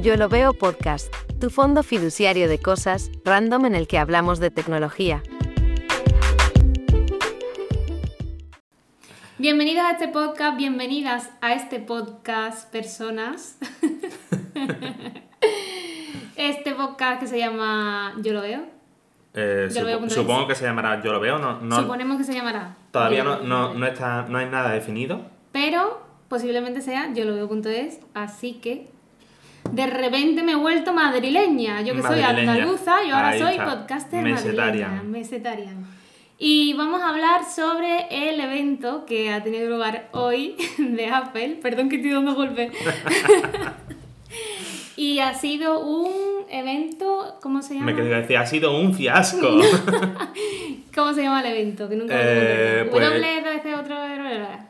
Yo lo veo podcast, tu fondo fiduciario de cosas, random en el que hablamos de tecnología. Bienvenidos a este podcast, bienvenidas a este podcast, personas. este podcast que se llama Yo lo veo. Eh, Yo lo veo supongo que se llamará Yo lo veo, no, no- Suponemos que se llamará. todavía no, no, está, no hay nada definido. Pero posiblemente sea yo lo veo.es, así que de repente me he vuelto madrileña. Yo que soy Madrileña. andaluza, yo ahora Ahí soy está. podcaster Mesetarian. madrileña, mesetarian. Y vamos a hablar sobre el evento que ha tenido lugar hoy de Apple. Perdón que estoy dando golpes. y ha sido un evento, ¿cómo se llama? Me quería decir, ha sido un fiasco. ¿Cómo se llama el evento? Que nunca me Eh, acuerdo. pues- W, W, otro...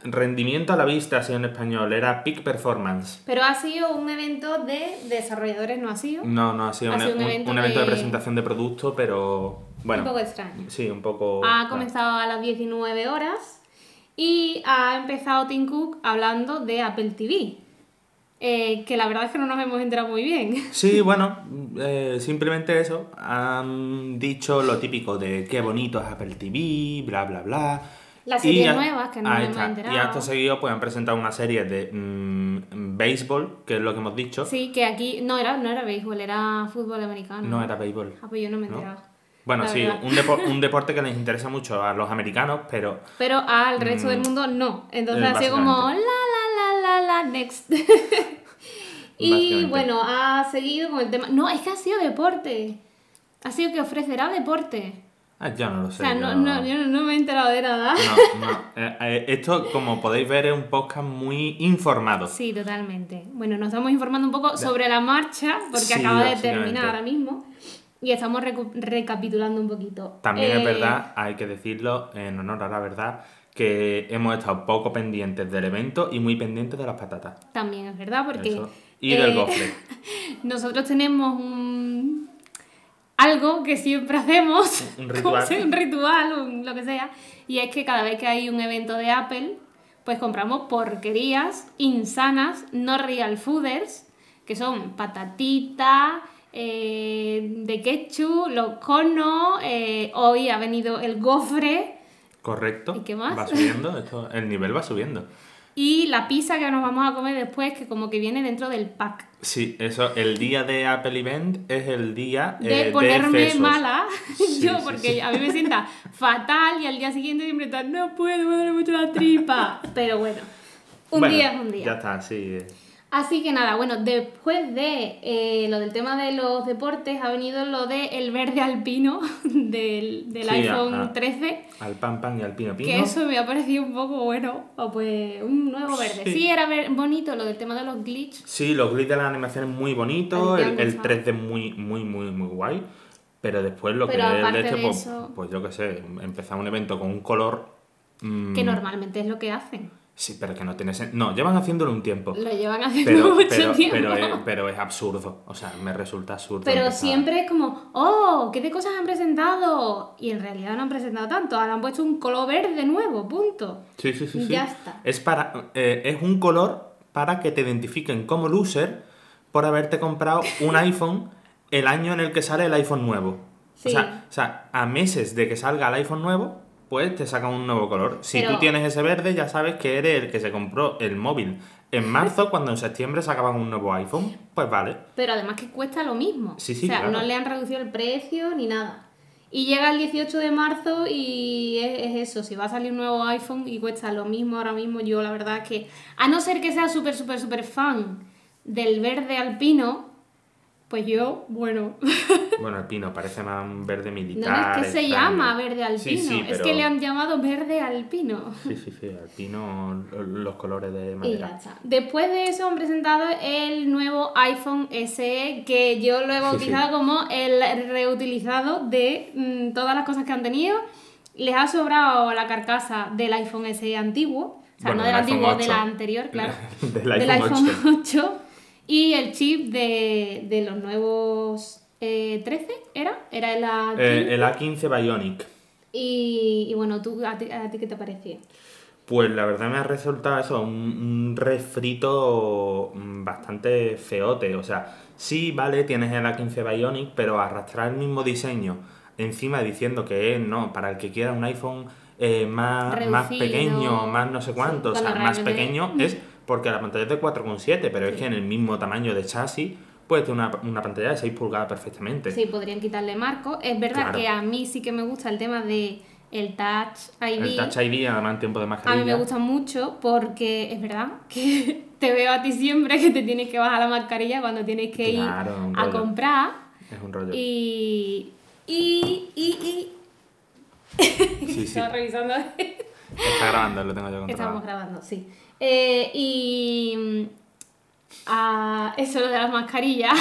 Rendimiento a la vista, así en español, era Peak Performance. Pero ha sido un evento de desarrolladores, ¿no ha sido? No, no, ha sido, Ha un, sido un un- evento un evento de... de- presentación de producto, pero bueno. Un poco extraño. Sí, un poco... Ha comenzado a las 19 horas y ha empezado Tim Cook hablando de Apple TV. Eh, que la verdad es que no nos hemos enterado muy bien. Sí, bueno, eh, simplemente eso. Han dicho lo típico de qué bonito es Apple TV, bla, bla, bla. Las series nuevas que no nos hemos enterado. Y acto seguido pues han presentado una serie de mm, béisbol, que es lo que hemos dicho. Sí, que aquí no era, no era béisbol, era fútbol americano. No era béisbol. Ah, pues yo no me he ¿no? enterado. Bueno, la sí, un, depo- un deporte que les interesa mucho a los americanos, pero Pero al resto del mundo no. Entonces Eh, ha sido como la básicamente. La next. y bueno, ha seguido con el tema. No, es que ha sido deporte. Ha sido que ofrecerá deporte. ah, ya no lo O sé. sea, no, yo- no, yo no, me he enterado de nada. No, no. Eh, eh, esto, como podéis ver, es un podcast muy informado. Sí, totalmente. Bueno, nos estamos informando un poco sobre la marcha, porque Sí, acaba de terminar ahora mismo. Y estamos recapitulando un poquito. También Eh, es verdad, hay que decirlo en honor a la verdad, que hemos estado poco pendientes del evento y muy pendientes de las patatas. También es verdad, porque. Eso. Y del eh, gofre. Nosotros tenemos un algo que siempre hacemos, Un ritual. sea, un ritual, un- lo que sea, y es que cada vez que hay un evento de Apple, pues compramos porquerías insanas, no real fooders, que son patatitas, eh, de ketchup, los conos, eh, hoy ha venido el gofre Correcto. ¿Y qué más? Va subiendo, esto, el nivel va subiendo. y la pizza que nos vamos a comer después, que como que viene dentro del pack. Sí, eso, el día de Apple Event es el día de eh, ponerme mala Sí, yo sí, porque sí. a mí me sienta fatal y al día siguiente siempre está no puedo me duele mucho la tripa pero bueno un Bueno, día es un día Ya está, sí. eh. Así que nada bueno después de eh, lo del tema de los deportes ha venido lo de el verde alpino del, del Sí, iPhone ah, ah. 13 Al pan pan y al pino pino. que eso me ha parecido un poco bueno o pues un nuevo verde sí, Sí. era ver- bonito lo del tema de los glitch Sí, los grids de la animación es muy bonito, A el, el gustado. 3D muy, muy, muy, muy guay. Pero después lo Pero que es de este, de pues, eso- pues yo qué sé, empezar un evento con un color. mm, que normalmente es lo que hacen Sí, pero que no tiene No, llevan haciéndolo un tiempo. lo llevan haciendo Pero, mucho pero, tiempo pero, es, pero es absurdo. O sea, me resulta absurdo. Pero empezar- siempre es como, oh, ¿qué de cosas han presentado? Y en realidad no han presentado tanto, ahora han puesto un color verde nuevo, punto. Sí, sí, sí. sí. Ya está. Es, para, eh, es un color para que te identifiquen como loser por haberte comprado un iPhone el año en el que sale el iPhone nuevo. Sí. O, sea, o sea, a meses de que salga el iPhone nuevo, pues te sacan un nuevo color. Si Pero- tú tienes ese verde, ya sabes que eres el que se compró el móvil en marzo, cuando en septiembre sacaban un nuevo iPhone. Pues vale. Pero además que cuesta lo mismo. Sí, sí, o sea, claro. no le han reducido el precio ni nada. Y llega el 18 de marzo y es, es eso, si va a salir un nuevo iPhone y cuesta lo mismo ahora mismo, yo la verdad es que, a no ser que sea súper, súper, súper fan del verde alpino, pues yo, bueno, Bueno, el pino parece más un verde no militar. es que se extraño. llama verde alpino, Sí, sí, es que le han llamado verde alpino. Sí, sí, sí, el pino, lo- los colores de Y ya madera. está. Después de eso han presentado el nuevo iPhone SE, que yo lo he bautizado sí. como el reutilizado de mm, todas las cosas que han tenido. Les ha sobrado la carcasa del iPhone SE antiguo, o sea, Bueno, no del del antiguo, de 8. la anterior, claro. Del iPhone 8. Y el chip de, de los nuevos eh, 13, ¿era? Era el A15. Eh, el A15 Bionic. Y, y bueno, ¿tú, a, ti, a ti qué te pareció? Pues la verdad me ha resultado eso, un, un refrito mm, bastante feote. O sea, sí, vale, tienes el A15 Bionic, pero arrastrar el mismo diseño encima diciendo que es, no, para el que quiera un iPhone eh, más, más pequeño, más no sé cuánto, o sea, más pequeño es porque la pantalla es de 4,7, pero es que en el mismo tamaño de chasis puedes tener una, una pantalla de 6 pulgadas perfectamente. Sí, podrían quitarle marco. Es verdad Claro. que a mí sí que me gusta el tema de el Touch ID. El Touch ID, además en tiempo de A mascarilla. mí me gusta mucho porque es verdad que te veo a ti siempre que te tienes que bajar la mascarilla cuando tienes que Claro, ir a comprar. Es un rollo. Y. Y. Y. Sí, y sí. Estaba revisando. Está grabando, lo tengo yo controlado. Estamos grabando, sí. Eh, y. mm, ah, eso de las mascarillas.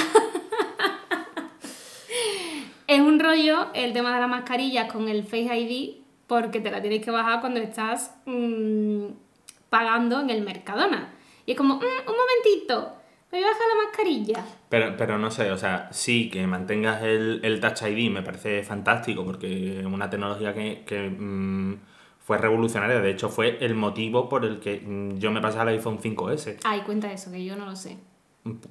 es un rollo el tema de las mascarillas con el Face ID porque te la tienes que bajar cuando estás mm, pagando en el Mercadona. Y es como, "Mm, un momentito, me a bajar la mascarilla. Pero, pero no sé, o sea, sí que mantengas el, el Touch ID me parece fantástico porque es una tecnología que, que, mm, fue revolucionaria. De hecho, fue el motivo por el que mm, yo me pasé al iPhone 5S. Ay, cuenta eso, que yo no lo sé.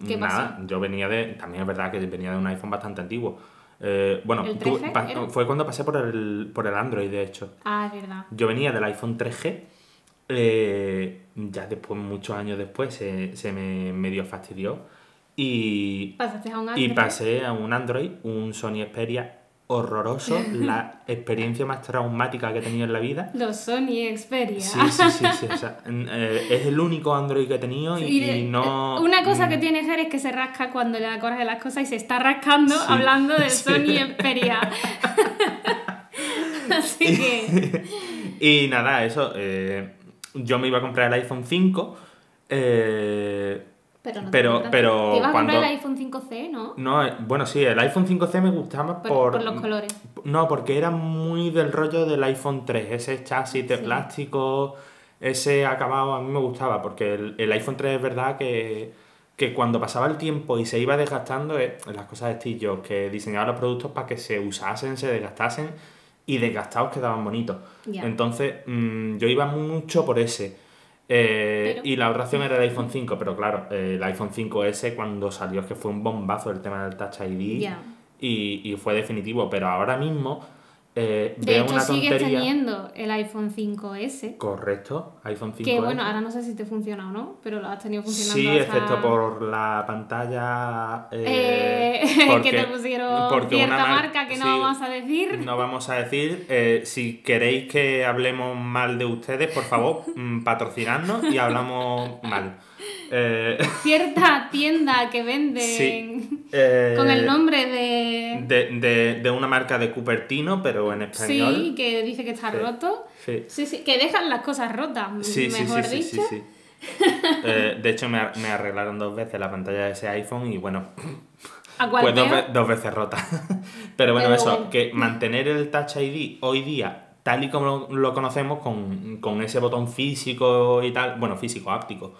¿Qué Nada, yo venía de. También es verdad que venía de un iPhone bastante antiguo. Eh, bueno, ¿El tú- 13 pa- era? fue cuando pasé por el, por el Android, de hecho. Ah, es verdad. Yo venía del iPhone 3G. eh, ya después, muchos años después, se, se me medio fastidió. Y, Pasaste a un y Android. pasé a un Android, un Sony Xperia horroroso, la experiencia más traumática que he tenido en la vida. Los Sony Xperia. Sí, sí, sí, sí, o sea, n- eh, es el único Android que he tenido y, y no... Una cosa que mm, tiene Jer es que se rasca cuando le coraje las cosas y se está rascando Sí. hablando del Sí. Sony Xperia. Así que. Y nada, eso, eh, yo me iba a comprar el iPhone 5, eh, Pero no te Pero- compraste. pero Te ibas a comprar cuando- el iPhone 5C, ¿no? no, eh, bueno, sí, el iPhone 5C me gustaba Por, por... por los colores. No, porque era muy del rollo del iPhone 3, ese chasis de Sí. plástico, ese acabado, a mí me gustaba, porque el, el iPhone 3 es verdad que, que cuando pasaba el tiempo y se iba desgastando, eh, las cosas de Steve Jobs, que diseñaba los productos para que se usasen, se desgastasen y desgastados quedaban bonitos. Entonces, mm, yo iba mucho por ese. Eh, Y la otra opción era el iPhone 5, pero claro, eh, el iPhone 5S cuando salió es que fue un bombazo el tema del Touch ID y, y fue definitivo, pero ahora mismo eh, De hecho, una sigues teniendo el iPhone 5S. Correcto, iPhone 5 Que bueno, ahora no sé si te funciona o no, pero lo has tenido funcionando. Sí, hasta- excepto por la pantalla. eh, Eh, que te pusieron porque cierta una mar- marca que no sí, vamos a decir. No vamos a decir. eh, si queréis que hablemos mal de ustedes, por favor, mm, patrocinadnos y hablamos mal. Eh, Cierta tienda que venden Sí. eh, con el nombre de. De, de- de una marca de Cupertino, pero en español. Sí, que dice que está Sí. roto. Sí. Sí, sí, que dejan las cosas rotas, mejor dicho. Eh, de hecho, me, me arreglaron dos veces la pantalla de ese iPhone y bueno, ¿A cuál pues dos, veces rota. Pero bueno, Pero eso, bueno. que mantener el Touch ID hoy día, tal y como lo, lo conocemos, con, con ese botón físico y tal, bueno, físico, áptico.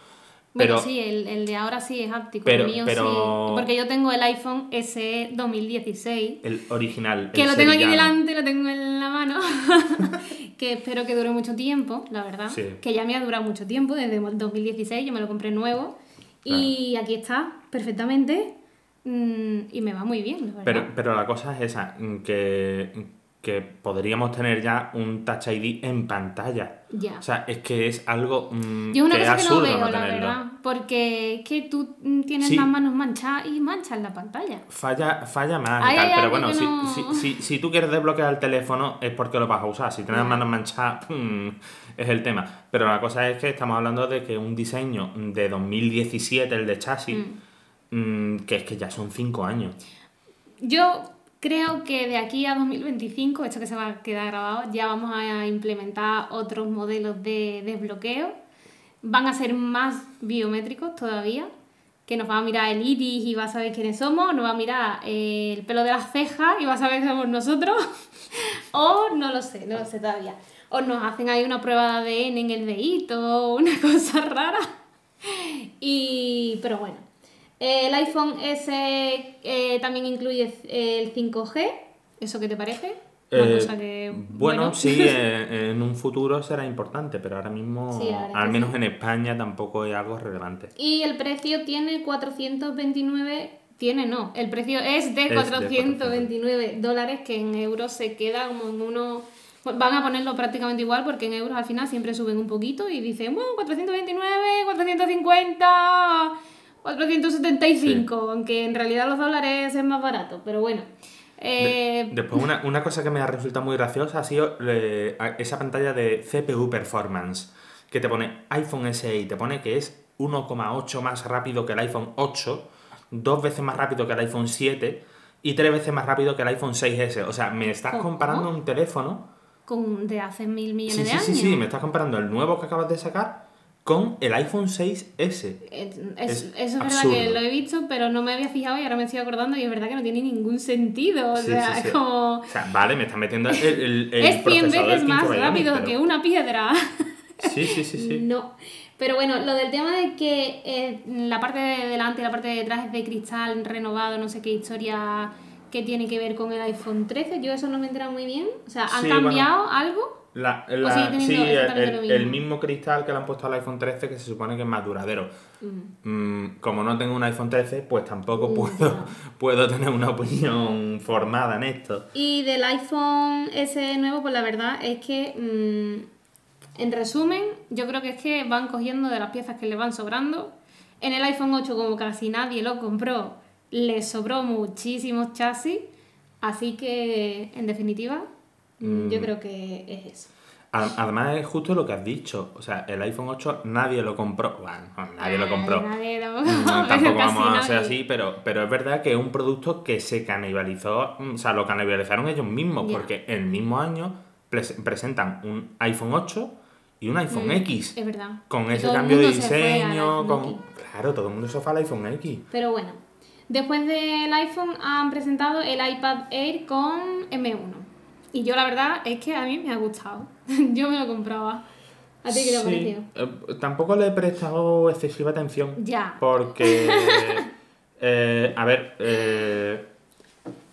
Bueno, Pero, sí, el, el de ahora sí es áptico, Pero- el mío pero- sí. Porque yo tengo el iPhone SE 2016, el original. que el lo tengo aquí delante, lo tengo en la mano, que espero que dure mucho tiempo, la verdad. Sí. Que ya me ha durado mucho tiempo, desde el 2016, yo me lo compré nuevo. Y aquí está, perfectamente, mm, y me va muy bien, la verdad. Pero, pero la cosa es esa, que, que podríamos tener ya un Touch ID en pantalla. Ya. O sea, es que es algo mm, Yo es una que es cosa que no veo, no la verdad, porque es que tú mm, tienes Sí. las manos manchadas y manchas la pantalla. Falla, falla más Ay, y tal, ay, pero ay, bueno, si, no. si, si, si tú quieres desbloquear el teléfono es porque lo vas a usar. Si tienes las manos manchadas, mm, es el tema. Pero la cosa es que estamos hablando de que un diseño de 2017, el de chasis, mm, que es que ya son 5 años. Yo creo que de aquí a 2025, esto que se va a quedar grabado, ya vamos a implementar otros modelos de desbloqueo. Van a ser más biométricos todavía, que nos va a mirar el iris y va a saber quiénes somos, nos va a mirar eh, el pelo de las cejas y va a saber que somos nosotros, o no lo sé, no lo sé todavía. O nos hacen ahí una prueba de ADN en el dedito, una cosa rara. Y, pero bueno, el iPhone S eh, también incluye el 5G. ¿Eso qué te parece? Una Eh, cosa que, bueno, sí, en, en un futuro será importante, pero ahora mismo, Sí, al menos sí. en España, tampoco es algo relevante. Y el precio tiene 429, tiene no, el precio es de de 429 dólares que en euros se queda como en uno... Van a ponerlo prácticamente igual porque en euros al final siempre suben un poquito y dicen, bueno, 429, 450, 475, aunque en realidad los dólares es más barato, pero bueno. Eh, Después, una, una cosa que me ha resultado muy graciosa ha sido eh, esa pantalla de CPU Performance, que te pone iPhone SE y te pone que es 1,8 más rápido que el iPhone 8, dos veces más rápido que el iPhone 7 y tres veces más rápido que el iPhone 6S. O sea, me estás ¿Cómo? comparando un teléfono. con, de hace mil millones Sí, de sí, años. sí, sí, me estás comparando el nuevo que acabas de sacar con el iPhone 6S. Es- Es eso es verdad que lo he visto, pero no me había fijado y ahora me estoy acordando y es verdad que no tiene ningún sentido. O Sí, sea, sí, como... O sea, vale, me estás metiendo el, el, el es 100 procesador veces más 15 Bionic, rápido pero- que una piedra. Sí, sí, sí, sí. No. Pero bueno, lo del tema de que eh, la parte de delante y la parte de detrás es de cristal renovado, no sé qué historia que tiene que ver con el iPhone 13, yo eso no me he enterado muy bien. O sea, ¿han cambiado algo? La, sigue la, teniendo sí, el, mismo? cristal que le han puesto al iPhone 13 que se supone que es más duradero. Mm, como no tengo un iPhone 13, pues tampoco Mm, puedo, puedo tener una opinión formada en esto. Y del iPhone S nuevo, pues la verdad es que, mm, en resumen, yo creo que es que van cogiendo de las piezas que le van sobrando. En el iPhone 8, como casi nadie lo compró, le sobró muchísimos chasis. Así que, en definitiva, yo creo que es eso. Además es justo lo que has dicho. O sea, el iPhone 8 nadie lo compró. Bueno, no, nadie lo compró. Nadie, tampoco, Mm, pero Tampoco vamos a ser así, pero, pero es verdad que es un producto que se canibalizó, mm, o sea, lo canibalizaron ellos mismos, porque el mismo año pres- presentan un iPhone 8 y un iPhone Mm, X. Es verdad. Con ese cambio de diseño, iPhone con... X. Claro, todo el mundo se fue al iPhone X. Pero bueno, después del iPhone han presentado el iPad Air con M1. Y yo la verdad es que a mí me ha gustado. yo me lo compraba. ¿A ti qué te ha Sí, parecido? eh, tampoco le he prestado excesiva atención. Ya. Porque, eh, a ver, eh,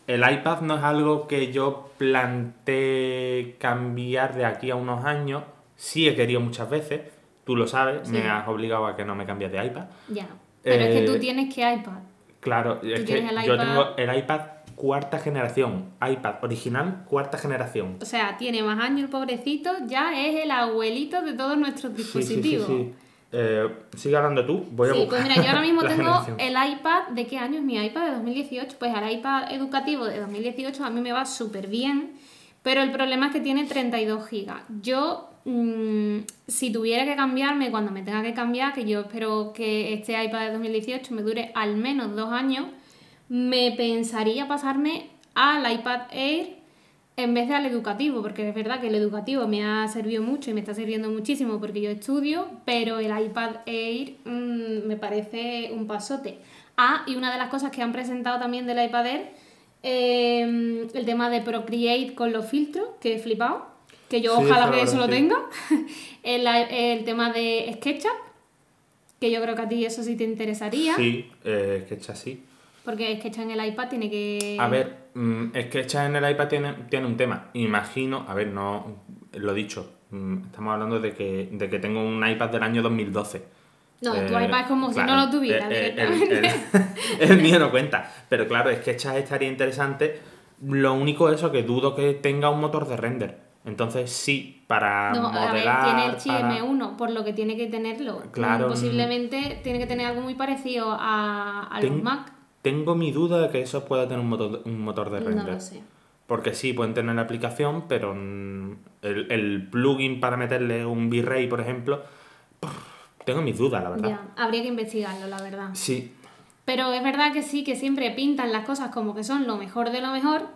el iPad no es algo que yo planteé cambiar de aquí a unos años. Sí he querido muchas veces, tú lo sabes, Sí. me has obligado a que no me cambies de iPad. Ya. Pero es que tú tienes que iPad. Claro, es que yo tengo el iPad cuarta generación, iPad original cuarta generación. O sea, tiene más años el pobrecito, ya es el abuelito de todos nuestros Sí, sí, sí, dispositivos. sí. Eh, sigue hablando tú, voy a Sí, buscar pues mira, yo ahora mismo tengo generación. el iPad, ¿de qué año es mi iPad? De 2018. Pues el iPad educativo de 2018 a mí me va súper bien, pero el problema es que tiene 32 gigas. Yo, mm, si tuviera que cambiarme cuando me tenga que cambiar, que yo espero que este iPad de 2018 me dure al menos dos años, me pensaría pasarme al iPad Air en vez de al educativo, porque es verdad que el educativo me ha servido mucho y me está sirviendo muchísimo porque yo estudio, pero el iPad Air mm, me parece un pasote. Ah, y una de las cosas que han presentado también del iPad Air, eh, el tema de Procreate con los filtros, que he flipado, que yo Sí, ojalá que eso lo tenga. el, el tema de SketchUp, que yo creo que a ti eso sí te interesaría, Sí, eh, es así. Porque SketchUp en el iPad tiene que... A ver, mm, es que echar en el iPad tiene, tiene un tema. Imagino, a ver, no lo dicho, mm, estamos hablando de que, de que tengo un iPad del año 2012. No, tu Eh, iPad es como si no lo tuviera eh, eh, el, directamente. el- el mío no cuenta. Pero claro, es que esta estaría interesante. Lo único es eso, que dudo que tenga un motor de render. Entonces sí, para No, a ver, modelar... tiene el chip para- M1, por lo que tiene que tenerlo. Claro, Mm, Posiblemente tiene que tener algo muy parecido a, a Ten- los Mac. Tengo mi duda de que eso pueda tener un motor, un motor de render. No lo sé. Porque sí, pueden tener la aplicación, pero el, el plugin para meterle un V-Ray, por ejemplo, tengo mis dudas, la verdad. Ya, habría que investigarlo, la verdad. Sí, Pero es verdad que sí, que siempre pintan las cosas como que son lo mejor de lo mejor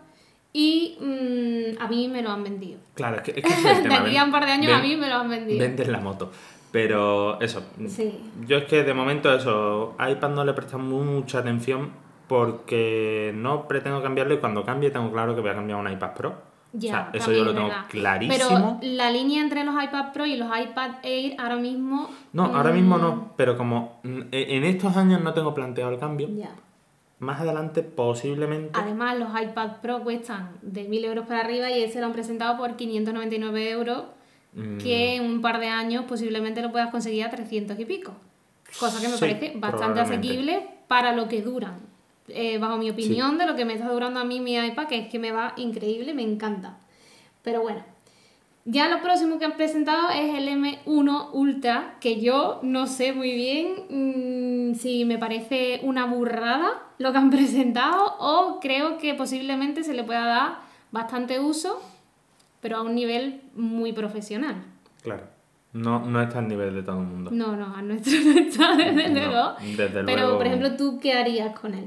y mm, a mí me lo han vendido. claro, es que, es que ese es el De tema. aquí a un par de años a mí me lo han vendido. Venden la moto. Pero eso, Sí. yo es que de momento eso, iPad no le presta mucha atención porque no pretendo cambiarlo y cuando cambie tengo claro que voy a cambiar un iPad Pro. Ya, o sea, eso yo lo tengo verdad. clarísimo. Pero la línea entre los iPad Pro y los iPad Air ahora mismo... No, ahora mismo mm, no, pero como mm, e- en estos años no tengo planteado el cambio, Ya. más adelante posiblemente... Además, los iPad Pro cuestan de 1000 euros para arriba y ese lo han presentado por 599 euros, Mm. que en un par de años posiblemente lo puedas conseguir a 300 y pico. Cosa que me Sí, parece bastante asequible para lo que duran. Eh, bajo mi opinión, de lo que me está durando a mí mi iPad, que es que me va increíble, me encanta. Pero bueno, ya lo próximo que han presentado es el M1 Ultra, que yo no sé muy bien mm, si me parece una burrada lo que han presentado o creo que posiblemente se le pueda dar bastante uso, pero a un nivel muy profesional. Claro. No, no está al nivel de todo el mundo. No, no, a nuestro no está, desde No, luego. desde pero, luego. por ejemplo, ¿tú qué harías con él?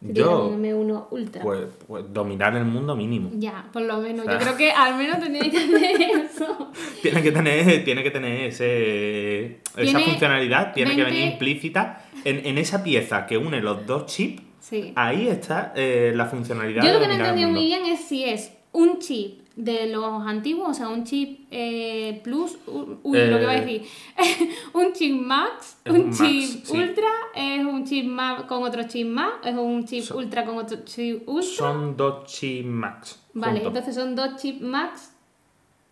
Si Yo, tuvieras un M1 Ultra. pues, pues dominar el mundo mínimo. Ya, por lo menos. O sea. Yo creo que al menos tendríais que hacer eso. Tiene que tener, tiene que tener ese, esa funcionalidad, tiene que 20 venir implícita en, en esa pieza que une los dos chips. Sí. Ahí está eh, la funcionalidad Yo lo que no he entendido muy bien es si es un chip de los antiguos, o sea, un chip eh, Plus, uy, lo que iba a Eh, decir, un chip Max, un, Max, chip sí. Ultra, es un chip más con otro chip más, es un chip Son- Ultra con otro chip Ultra. Son dos chips max. vale, entonces son dos chips Max,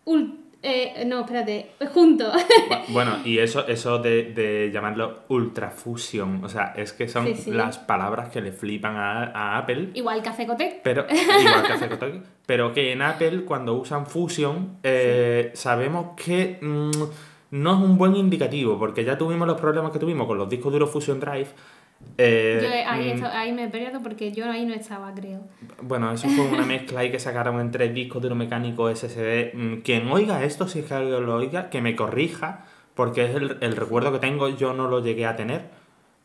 ul- eh, no, espérate, juntos. Bu- Bueno, y eso, eso de, de llamarlo ultrafusion, o sea, es que son Sí, sí. las palabras que le flipan a, a Apple, Igual que Cotec. pero igual que Kotak, pero que en Apple cuando usan Fusion eh, sabemos que mm, no es un buen indicativo, porque ya tuvimos los problemas que tuvimos con los discos duros Fusion Drive. Eh, Yo ahí, mm, esto- ahí me he perdido porque yo ahí no estaba, creo. Bueno, eso fue una mezcla ahí que sacaron entre discos duros mecánicos SSD. Mm, Quien oiga esto, si es que alguien lo oiga, que me corrija, porque es el, el recuerdo que tengo, yo no lo llegué a tener.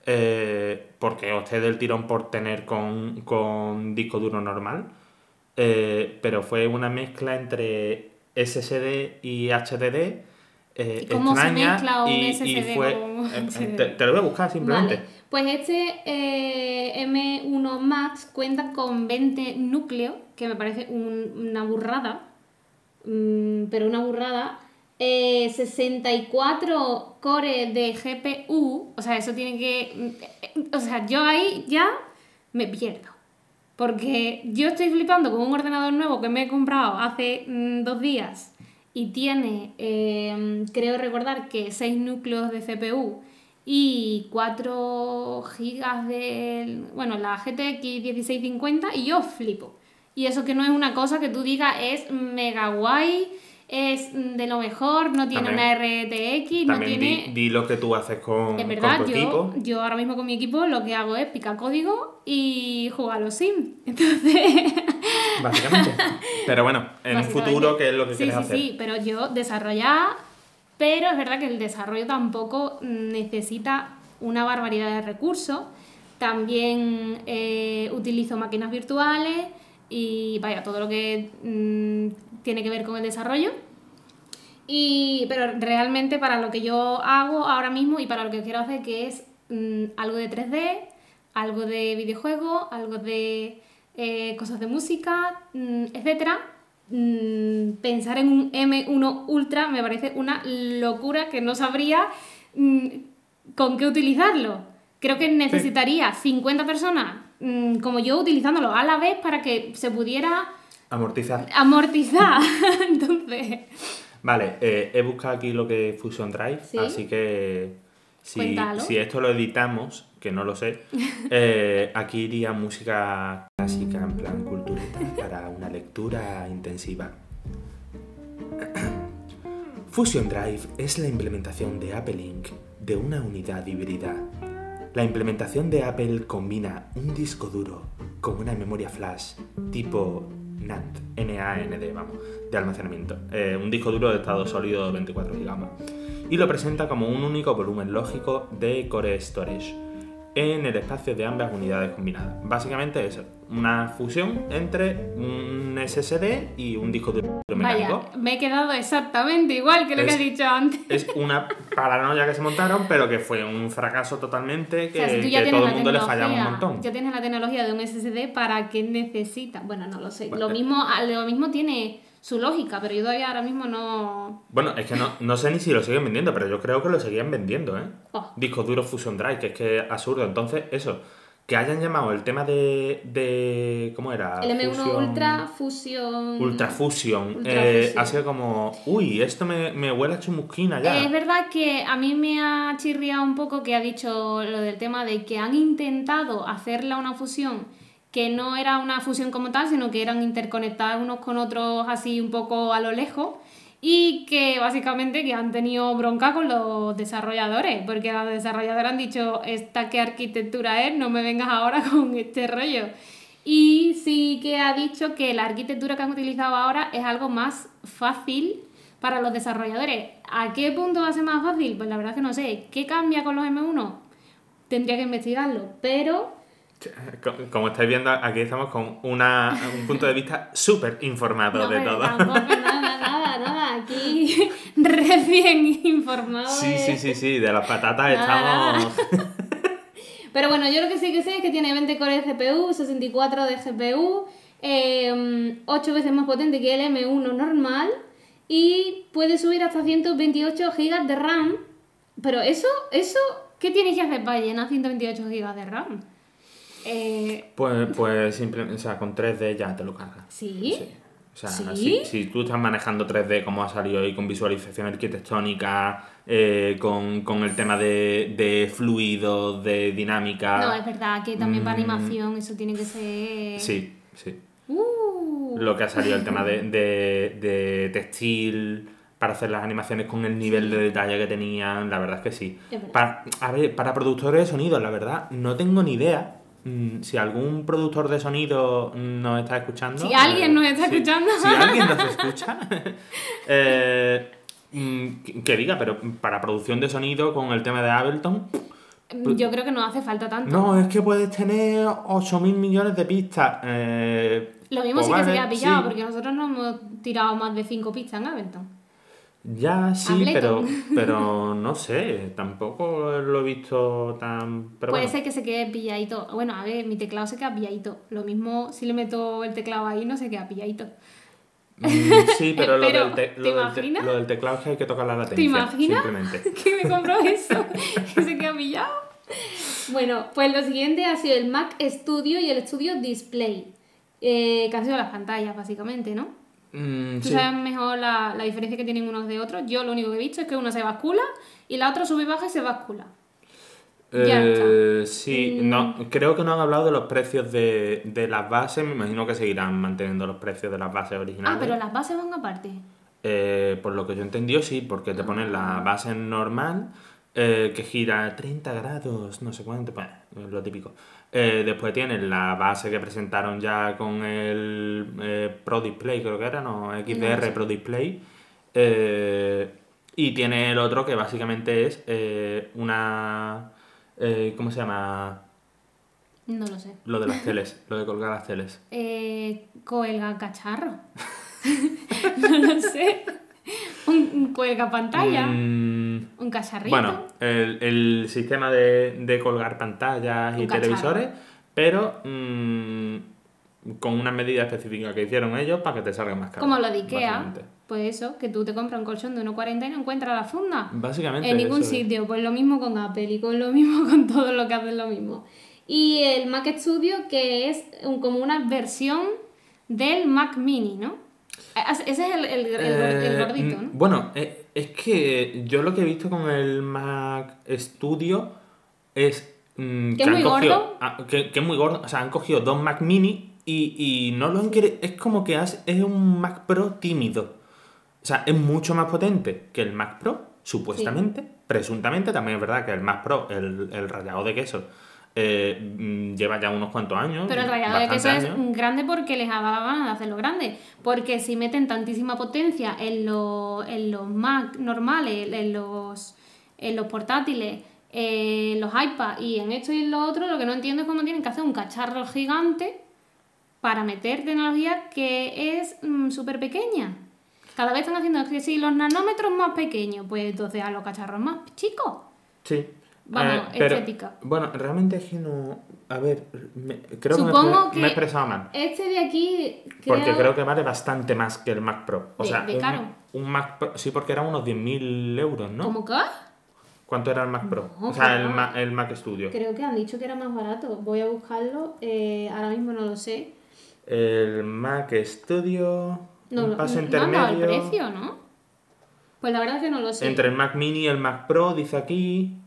eh, porque opté del tirón por tener con, con disco duro normal. eh, pero fue una mezcla entre SSD y HDD. eh, ¿Y cómo se extraña mezcla un y- y SSD fue- con un eh, te, te lo voy a buscar simplemente. Vale, pues este eh, M1 Max cuenta con 20 núcleos, que me parece un- una burrada, mm, pero una burrada. Eh, 64 core de GPU, o sea, eso tiene que... O sea, yo ahí ya me pierdo. Porque yo estoy flipando con un ordenador nuevo que me he comprado hace mm, dos días y tiene, eh, creo recordar que 6 núcleos de CPU y 4 gigas de, bueno, la GTX 1650 y yo flipo. Y eso que no es una cosa que tú digas es mega guay, es de lo mejor, no tiene También- una RTX, no tiene... di, di lo que tú haces con, En verdad, con tu yo, equipo. yo ahora mismo con mi equipo lo que hago es picar código y jugar a los Sims. Entonces, Básicamente. Pero bueno, en un futuro, ¿qué es lo que sí, quieres sí, hacer? Sí, pero yo desarrollar, pero es verdad que el desarrollo tampoco necesita una barbaridad de recursos. También eh, utilizo máquinas virtuales y vaya, todo lo que mm, tiene que ver con el desarrollo. Y, pero realmente para lo que yo hago ahora mismo y para lo que quiero hacer, que es mm, algo de 3D, algo de videojuegos, algo de eh, cosas de música, mm, etcétera, mm, pensar en un M1 Ultra me parece una locura que no sabría mm, con qué utilizarlo. Creo que necesitaría 50 personas mm, como yo utilizándolo a la vez para que se pudiera Amortizar. amortizar. Entonces, Vale, eh, he buscado aquí lo que es Fusion Drive, Sí. así que si, si esto lo editamos, que no lo sé, eh, aquí iría música en plan cultureta para una lectura intensiva. Fusion Drive es la implementación de Apple Inc. de una unidad híbrida. La implementación de Apple combina un disco duro con una memoria flash tipo NAND, de almacenamiento. Eh, un disco duro de estado sólido de 24 GB. Y lo presenta como un único volumen lógico de Core Storage en el espacio de ambas unidades combinadas. Básicamente es una fusión entre un SSD y un disco duro mecánico. vaya, me he quedado exactamente igual que lo que has dicho antes. Es una paranoia que se montaron, pero que fue un fracaso totalmente, O que, sea, si tú que ya todo el mundo le fallaba un montón. ya tienes la tecnología de un SSD, ¿para qué necesitas? Bueno, no lo sé. Bueno, Lo mismo, lo mismo tiene su lógica, pero yo todavía ahora mismo no... Bueno, es que no, no sé ni si lo siguen vendiendo, pero yo creo que lo seguían vendiendo, ¿eh? Oh. Discos duros Fusion Drive, que es que es absurdo. Entonces, eso, que hayan llamado el tema de. de ¿Cómo era? El M1 Fusion- Ultra Fusion. Ultra Fusion. Ultra eh, Fusion. ha sido como. Uy, esto me, me huele a chumusquina ya. Es verdad que a mí me ha chirriado un poco que ha dicho lo del tema de que han intentado hacerla una fusión que no era una fusión como tal, sino que eran interconectadas unos con otros así un poco a lo lejos y que básicamente que han tenido bronca con los desarrolladores, porque los desarrolladores han dicho, esta qué arquitectura es, no me vengas ahora con este rollo. Y sí que ha dicho que la arquitectura que han utilizado ahora es algo más fácil para los desarrolladores. ¿A qué punto va a ser más fácil? Pues la verdad es que no sé. ¿Qué cambia con los M1? Tendría que investigarlo, pero Como estáis viendo, aquí estamos con una, un punto de vista súper informado no, de todo. tampoco nada, nada, nada. Aquí recién informado. Sí, de- sí, sí, sí, de las patatas Nada, estamos. Pero bueno, yo lo que sí que sé es que tiene 20 cores de CPU, 64 de GPU, 8 veces más potente que el M1 normal y puede subir hasta 128 GB de RAM. Pero eso, eso, ¿qué tienes que hacer para llenar 128 GB de RAM? Eh, Pues, pues simplemente, o sea, con 3D ya te lo cargas. ¿Sí? O sea, ¿Sí? si, si tú estás manejando 3D como ha salido hoy con visualización arquitectónica, eh, con, con el tema de, de fluidos, de dinámica. no, es verdad que también para Mm. animación eso tiene que ser... Sí, sí. Uh, Lo que ha salido el tema de, de, de textil para hacer las animaciones con el nivel de detalle que tenían, la verdad es que sí. Para, a ver, para productores de sonido, la verdad, no tengo ni idea. Mm, Si algún productor de sonido nos está escuchando. Si alguien nos está si- escuchando. Si alguien nos escucha. eh, mm, que- diga, pero para producción de sonido con el tema de Ableton. yo creo que no hace falta tanto. No, es que puedes tener 8.000 millones de pistas. eh, Lo mismo pues sí que se queda pillado, sí. porque nosotros no hemos tirado más de 5 pistas en Ableton. Ya, sí, pero, Ableton. pero no sé, tampoco lo he visto tan... Pero Puede bueno. ser que se quede pilladito. Bueno, a ver, mi teclado se queda pilladito. Lo mismo si le meto el teclado ahí, no se queda pilladito. Mm, Sí, pero, lo, Pero, del te- ¿te lo, del te- imaginas? lo del teclado es que hay que tocar la latencia. ¿Te imaginas? Simplemente. que me compró eso, que se queda pillado. Bueno, pues lo siguiente ha sido el Mac Studio y el Studio Display, eh, que han sido las pantallas, básicamente, ¿no? Mm, Tú sí. sabes mejor la, la diferencia que tienen unos de otros. Yo lo único que he visto es que una se bascula y la otra sube y baja y se bascula. Ya Eh, sí, Mm. no, creo que no han hablado de los precios de, de las bases, me imagino que seguirán manteniendo los precios de las bases originales. Ah, pero las bases van aparte. Eh, por lo que yo he entendido, sí, porque te ponen la base normal, eh, que gira 30 grados, no sé cuánto, pues, lo típico. Eh, después tienes la base que presentaron ya con el eh, Pro Display, creo que era, no, XDR sé. Pro Display. Eh, y tiene el otro que básicamente es eh, una... eh, ¿Cómo se llama? No lo sé. Lo de las teles, lo de colgar las teles. Eh, cuelga cacharro. no lo sé. Un, un cuelga pantalla. Mm, Un cacharrito. Bueno, el, el sistema de, de colgar pantallas y televisores, pero mm, con una medida específica que hicieron ellos para que te salga más caro. Como lo de Ikea. Pues eso, que tú te compras un colchón de 1,40 y no encuentras la funda. Básicamente. En ningún eso es. sitio. Pues lo mismo con Apple y con lo mismo con todo lo que hacen lo mismo. Y el Mac Studio, que es un- como una versión del Mac Mini, ¿no? Ese es el, el- el- el Eh, gordito, mm, ¿no? Bueno, eh, es que yo lo que he visto con el Mac Studio es. mm, ¿Que es muy cogido- gordo? ah, que, que es muy gordo. O sea, han cogido dos Mac Mini y, y no lo han querido. Es como que has- es un Mac Pro tímido. O sea, es mucho más potente que el Mac Pro, supuestamente. Presuntamente, también es verdad que el Mac Pro, el, el rallado de queso, eh, mm, lleva ya unos cuantos años. Pero el rallado de queso bastantes es años. grande porque les ha dado la gana de hacerlo grande. Porque si meten tantísima potencia en, los en los Mac normales, en los, en los portátiles, en los iPads y en esto y en lo otro, lo que no entiendo es cómo tienen que hacer un cacharro gigante para meter tecnología que es súper pequeña. Cada vez están haciendo que si los nanómetros más pequeños, pues entonces a los cacharros más chicos. Sí. Vamos, Eh, pero, estética. Bueno, realmente es que no. A ver, me- creo Supongo que, me, me he expresado mal. Este de aquí Porque creo que vale bastante más que el Mac Pro. O De- sea, de un, caro. un Mac Pro. Sí, porque eran unos 10.000 euros, ¿no? ¿Cómo que? ¿Cuánto era el Mac Pro? No, o sea, el, claro. Ma- el Mac Studio. Creo que han dicho que era más barato. Voy a buscarlo. eh, ahora mismo no lo sé. El Mac Studio. No, un no, paso no han dado el intermedio. precio, ¿no? Pues la verdad es que no lo sé. Entre el Mac Mini y el Mac Pro, dice aquí.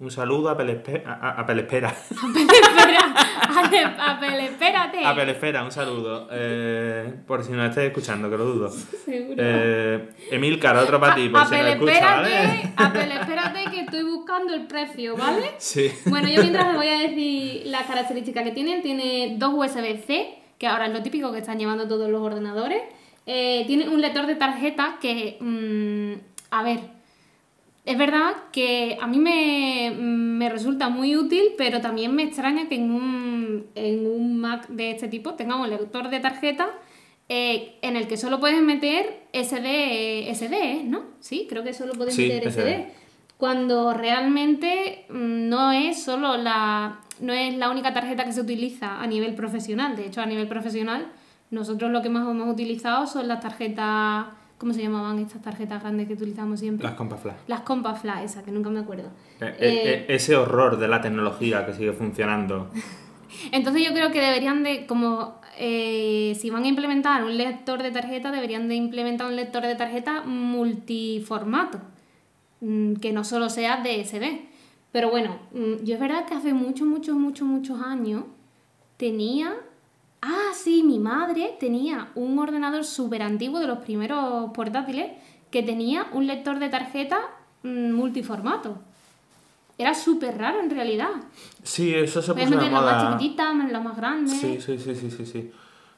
Un saludo a Espe- a, a- Apple Espera. Espera, Apple, Apple, espérate. Apple Espera, un saludo. Eh, por si nos estés escuchando, que lo dudo. Seguro. Eh, Emilcar, otro para ti, por si nos Apple, escucha, espérate, ¿vale? Apple, espérate que estoy buscando el precio, ¿vale? Sí. Bueno, yo mientras les voy a decir las características que tienen. Tiene dos USB-C, que ahora es lo típico que están llevando todos los ordenadores. Eh, tiene un lector de tarjeta que, mm, a ver, es verdad que a mí me, me resulta muy útil, pero también me extraña que en un, en un Mac de este tipo tengamos un lector de tarjeta eh, en el que solo puedes meter SD, SD, ¿no? Sí, creo que solo puedes Sí, meter SD. SD. Cuando realmente mm, no es solo la, no es la única tarjeta que se utiliza a nivel profesional. De hecho, a nivel profesional, nosotros lo que más hemos utilizado son las tarjetas, ¿cómo se llamaban estas tarjetas grandes que utilizamos siempre? Las compas flash. Las Compass Flash, esa, que nunca me acuerdo. Eh, eh, Eh, ese horror de la tecnología que sigue funcionando. Entonces yo creo que deberían de, como si van a implementar un lector de tarjeta, deberían de implementar un lector de tarjeta multiformato, mm, que no solo sea DSD. Pero bueno, mm, yo es verdad que hace muchos, muchos, muchos, muchos años tenía... Ah, sí, mi madre tenía un ordenador súper antiguo de los primeros portátiles que tenía un lector de tarjeta mm, multiformato. Era súper raro en realidad. Sí, eso se puso de meter la más moda. chiquitita, la más grande. Sí, sí, sí, sí, sí, sí.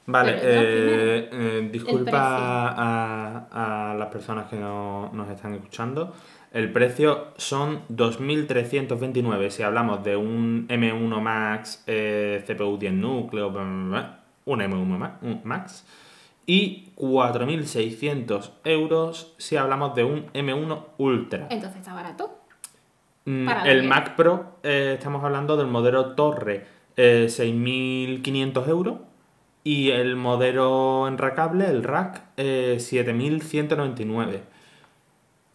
Vale, eh, eh, disculpa a, a las personas que no, nos están escuchando. El precio son 2.329 si hablamos de un M1 Max eh, CPU 10 núcleos, bla, bla, bla, un M1 Ma- un Max. Y 4.600 euros si hablamos de un M1 Ultra. Entonces está barato. Mm, el. Mac Pro, eh, estamos hablando del modelo Torre, eh, 6.500 euros. Y el modelo enracable, el Rack, eh, 7.199.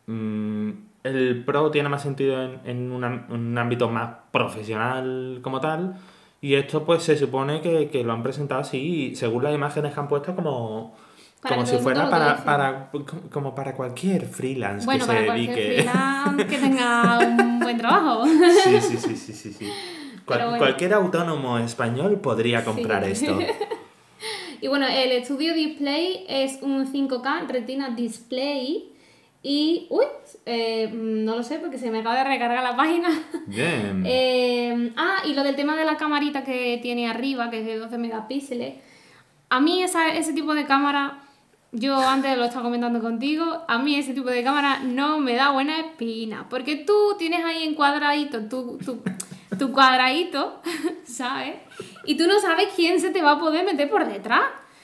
Mm, el Pro tiene más sentido en, en un am- un ámbito más profesional como tal. Y esto pues se supone que, que lo han presentado así, según las imágenes que han puesto, como, Para como si fuera para, para, como para cualquier freelance Bueno, que para se dedique. freelance que tenga un buen trabajo. Sí, sí, sí, sí, sí, sí. Cual- Pero bueno. Cualquier autónomo español podría comprar Sí. esto. Y bueno, el Studio Display es un 5K Retina Display. Y. Uy, eh, no lo sé porque se me acaba de recargar la página. Bien. Eh, ah, y lo del tema de la camarita que tiene arriba, que es de 12 megapíxeles. A mí esa- ese tipo de cámara, yo antes lo estaba comentando contigo, a mí ese tipo de cámara no me da buena espina. Porque tú tienes ahí encuadradito tu, tu, tu cuadradito, ¿sabes? Y tú no sabes quién se te va a poder meter por detrás.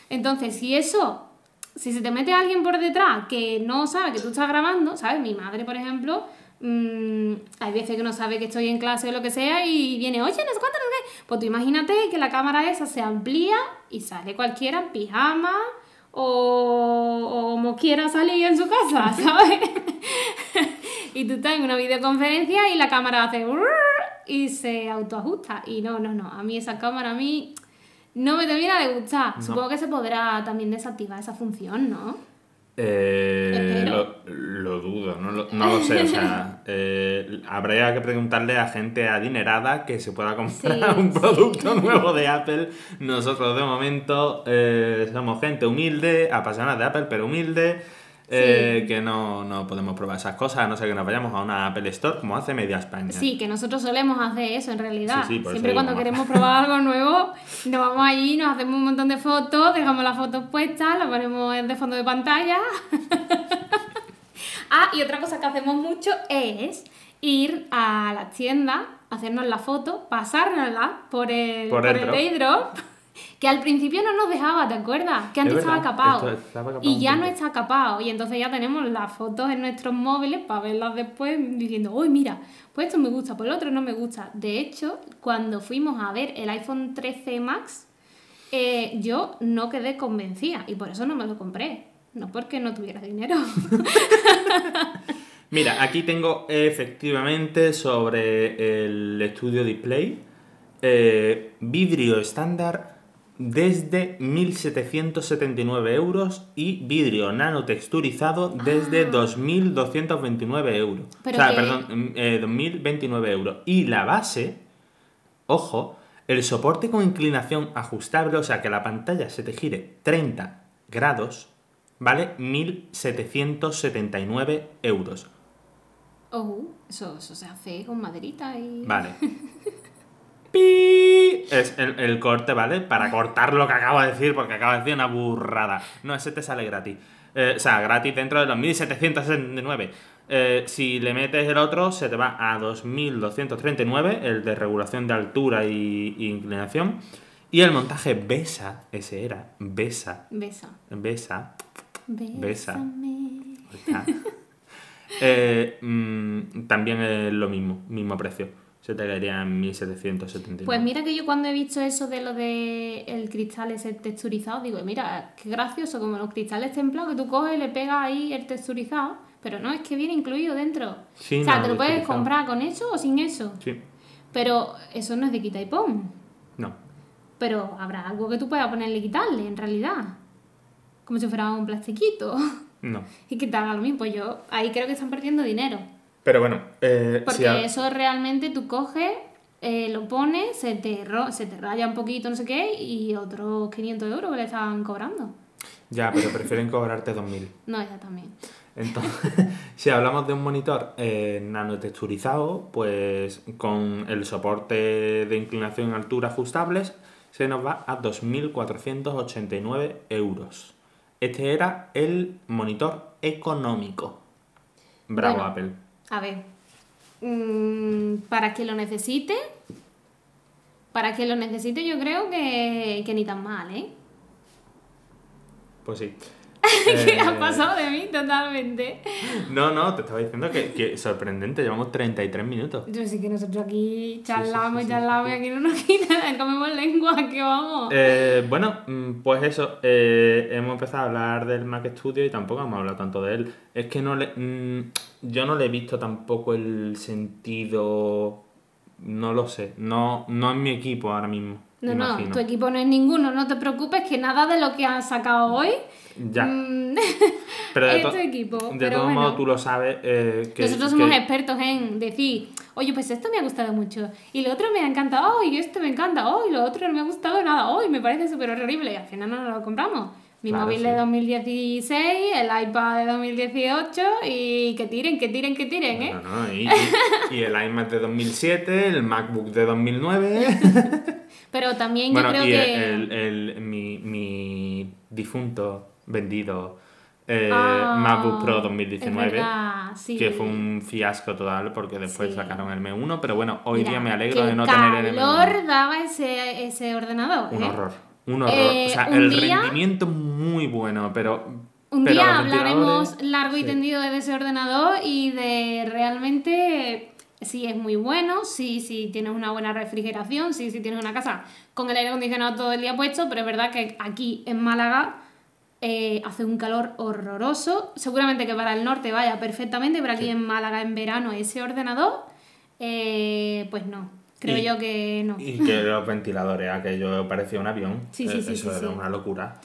Entonces, si eso si se te mete alguien por detrás que no sabe que tú estás grabando, ¿sabes? Mi madre, por ejemplo, mm, hay veces que no sabe que estoy en clase o lo que sea y viene, oye, no sé cuánto, no sé. Pues tú imagínate que la cámara esa se amplía y sale cualquiera en pijama o, o como quiera salir en su casa, ¿sabes? y tú estás en una videoconferencia y la cámara hace y se autoajusta. Y no, no, no, a mí esa cámara, a mí no me termina de gustar. No. Supongo que se podrá también desactivar esa función, ¿no? Eh, lo, lo dudo, no lo, no lo sé. O sea, eh, habría que preguntarle a gente adinerada que se pueda comprar Sí. un producto nuevo de Apple. Nosotros, de momento, eh, somos gente humilde, apasionada de Apple, pero humilde. Eh, que no, no podemos probar esas cosas a no ser que nos vayamos a una Apple Store como hace media España. Sí, que nosotros solemos hacer eso en realidad. Sí, sí, Siempre cuando queremos probar algo nuevo, nos vamos allí, nos hacemos un montón de fotos, dejamos las fotos puestas, las ponemos de fondo de pantalla. ah, y otra cosa que hacemos mucho es ir a las tiendas, hacernos la foto, pasárnosla por el, Por por el el airdrop, que al principio no nos dejaba, ¿te acuerdas? Que antes Es estaba capado. esto estaba capado Y ya no está capado. Y entonces ya tenemos las fotos en nuestros móviles para verlas después diciendo, uy, mira, pues esto me gusta, pues el otro no me gusta. De hecho, cuando fuimos a ver el iPhone 13 Max, eh, yo no quedé convencida y por eso no me lo compré. No porque no tuviera dinero. Mira, aquí tengo efectivamente sobre el estudio display eh, vidrio estándar desde 1.779 euros y vidrio nanotexturizado desde 2.229 euros. Ah. Pero o sea, que- perdón, mm, eh, 2.029 euros. Y la base, ojo, el soporte con inclinación ajustable, o sea, que la pantalla se te gire 30 grados, vale 1.779 euros. Oh, eso, eso se hace con maderita y... Vale. Pi. Es el, el corte, ¿vale? Para cortar lo que acabo de decir, porque acabo de decir una burrada. No, ese te sale gratis. Eh, o sea, gratis dentro de los 1769. Eh, si le metes el otro, se te va a 2239, el de regulación de altura y, y inclinación. Y el montaje BESA, ese era, BESA, Besa. BESA, Besa. Eh, mm, también es lo mismo, mismo precio. Se te caería en 1779. Pues mira que yo cuando he visto eso de lo de el cristal ese texturizado, digo, mira, qué gracioso, como los cristales templados que tú coges y le pegas ahí el texturizado, pero no, es que viene incluido dentro. Sí, o sea, no, te lo puedes comprar con eso o sin eso. Sí, Pero eso no es de quita y pon. no. Pero habrá algo que tú puedas ponerle y quitarle, en realidad. Como si fuera un plastiquito. No. y que te haga lo mismo. Pues yo ahí creo que están perdiendo dinero. Pero bueno, eh, Porque si eso realmente tú coges, eh, lo pones, se te, ro- se te raya un poquito, no sé qué, y otros 500 euros que le estaban cobrando. Ya, pero prefieren cobrarte 2.000. No, esa también. Entonces, si hablamos de un monitor eh, nanotexturizado, pues con el soporte de inclinación y altura ajustables, se nos va a 2.489 euros. Este era el monitor económico. Bravo, Bueno. Apple. A ver, mm, para que lo necesite, para que lo necesite yo creo que, que ni tan mal, ¿eh? Pues sí. que Eh, ha pasado de mí totalmente. No, no, te estaba diciendo que, que sorprendente, llevamos 33 minutos. Yo sí que nosotros aquí charlamos sí, charlamos y aquí no nos quita, comemos lengua, que vamos. Eh, bueno, mm, pues eso, eh, hemos empezado a hablar del Mac Studio y tampoco hemos hablado tanto de él. Es que no le, mm, yo no le he visto tampoco el sentido, no lo sé, no, no en mi equipo ahora mismo. no, imagino. no, tu equipo no es ninguno, no te preocupes que nada de lo que has sacado hoy Ya, mm, pero de, es to- tu equipo. de pero bueno. modos tú lo sabes. eh, que, Nosotros somos que- expertos en decir, oye, pues esto me ha gustado mucho, y lo otro me ha encantado, oh, y esto me encanta, oh, y lo otro no me ha gustado nada, oh, y me parece súper horrible, y al final no lo compramos. Mi Claro, móvil sí. de 2016, el iPad de 2018, y que tiren, que tiren, que tiren, ¿eh? No, no, y, y- y el iMac de 2007, el MacBook de 2009. Pero también yo creo y que... el, el- mi, mi difunto vendido eh, Ah, MacBook Pro es 2019, verdad, sí. que fue un fiasco total porque después Sí. sacaron el M1, pero bueno, hoy Mira, día me alegro de no tener el calor M1. daba ese, ese ordenador, Un ¿eh? horror, un horror. Eh, o sea, el día- rendimiento muy bueno, pero... Un pero día hablaremos largo y sí. tendido de ese ordenador y de realmente si es muy bueno, si, si tienes una buena refrigeración, si, si tienes una casa con el aire acondicionado todo el día puesto, pero es verdad que aquí en Málaga eh, hace un calor horroroso. Seguramente que para el norte vaya perfectamente, pero aquí en Málaga en verano ese ordenador, eh, pues no. Creo Y- yo que no. Y que los ventiladores, aquello parecía un avión. Sí, sí, Eh, sí, Eso sí, era sí. una locura.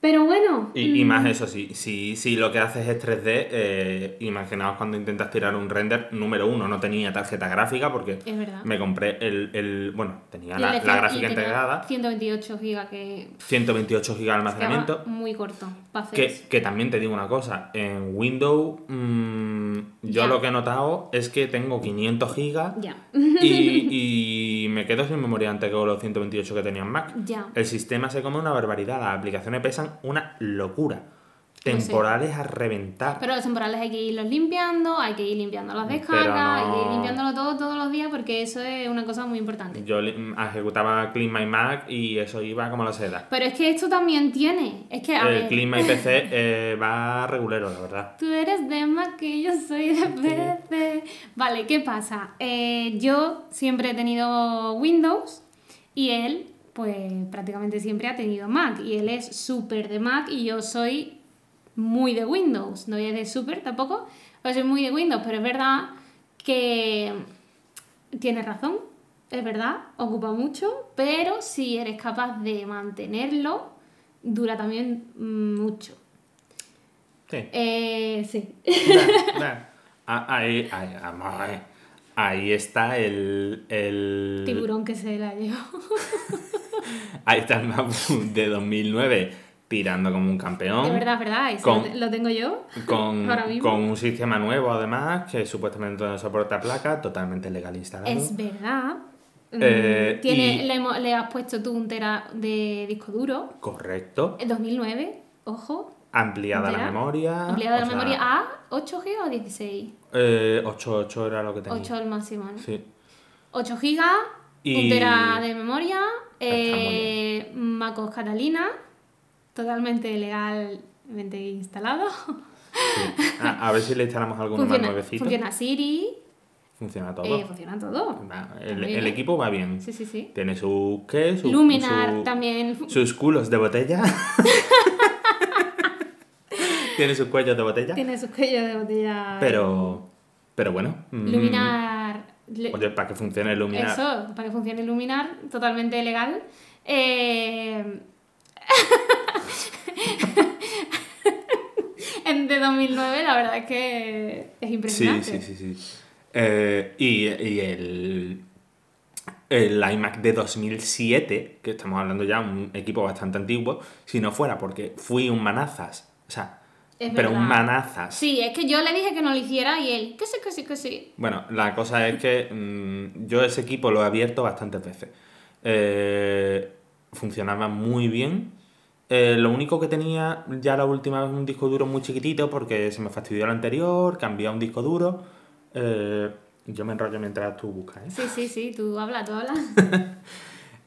Pero bueno. Y, y mm, más eso, sí, si, si lo que haces es 3D, eh, imaginaos cuando intentas tirar un render, número uno, no tenía tarjeta gráfica porque Es verdad. me compré el, el- bueno, tenía la, la gráfica integrada, 128 gigas que 128 GB de almacenamiento, muy corto que, que también te digo una cosa, en Windows mm, yo Ya. lo que he notado es que tengo 500 GB Ya. y, y me quedo sin memoria antes que con los 128 que tenía en Mac. Ya. El sistema se come una barbaridad, las aplicaciones pesan una locura. Sé. Temporales a reventar. Pero los temporales hay que irlos limpiando, hay que ir limpiando las descargas, hay que ir limpiándolo todo todos los días porque eso es una cosa muy importante. Yo li- ejecutaba Clean My Mac y eso iba como la seda. Pero es que esto también tiene. Es que, a El ver, Clean My PC eh, va regulero, la verdad. Tú eres de Mac y yo soy de PC. Vale, ¿qué pasa? Eh, yo siempre he tenido Windows y él, pues prácticamente siempre ha tenido Mac. Y él es súper de Mac y yo soy muy de Windows. No es de súper tampoco. Pues soy muy de Windows, pero es verdad que tienes razón, es verdad, ocupa mucho, pero si eres capaz de mantenerlo, dura también mucho. Sí. Eh, sí. Ah, Ahí, ahí. Ahí está el, el... Tiburón que se la llevó. Ahí está el MacBook de 2009 tirando como un campeón. Es verdad, es verdad, ese Con- lo, te- lo tengo yo. Con, Ahora mismo. con un sistema nuevo además, que supuestamente no soporta placa, totalmente legal instalado. Es verdad. Mm, Eh, Tiene, y- le, hemos- le has puesto tú un tera de disco duro. Correcto. En 2009, ojo. Ampliada la memoria. Ampliada la sea, memoria a 8 GB o 16. Eh, 8, 8 era lo que tenía. 8 al máximo, ¿no? Sí. 8 GB, Y- 1 tera de memoria, eh, MacOS Catalina, totalmente legalmente instalado. sí. A, a ver si le instalamos alguno más Funciona, nuevecito. funciona Siri, Funciona todo. eh, funciona todo. Va, el, equipo va bien. Sí, sí, sí. Tiene su. ¿Qué? Su, Luminar su- también. Sus culos de botella. Tiene sus cuellos de botella. Tiene sus cuellos de botella. Pero. Pero bueno. mm, Luminar. Oye, para que funcione el Luminar. Eso, para que funcione Luminar, totalmente legal. Eh... en de 2009, la verdad es que es Sí, impresionante. sí, sí, sí. Eh, y, y el, el iMac de 2007, que estamos hablando ya de un equipo bastante antiguo, si no fuera porque fui un manazas, o sea, Es pero un manazas. Sí, es que yo le dije que no lo hiciera y él, que sí, que sí, que sí. Bueno, la cosa es que mm, yo ese equipo lo he abierto bastantes veces. Eh, funcionaba muy bien. Eh, lo único que tenía ya la última vez un disco duro muy chiquitito porque se me fastidió el anterior, cambié a un disco duro. Eh, yo me enrollo mientras tú buscas, ¿eh? Sí, sí, sí, tú hablas, tú hablas.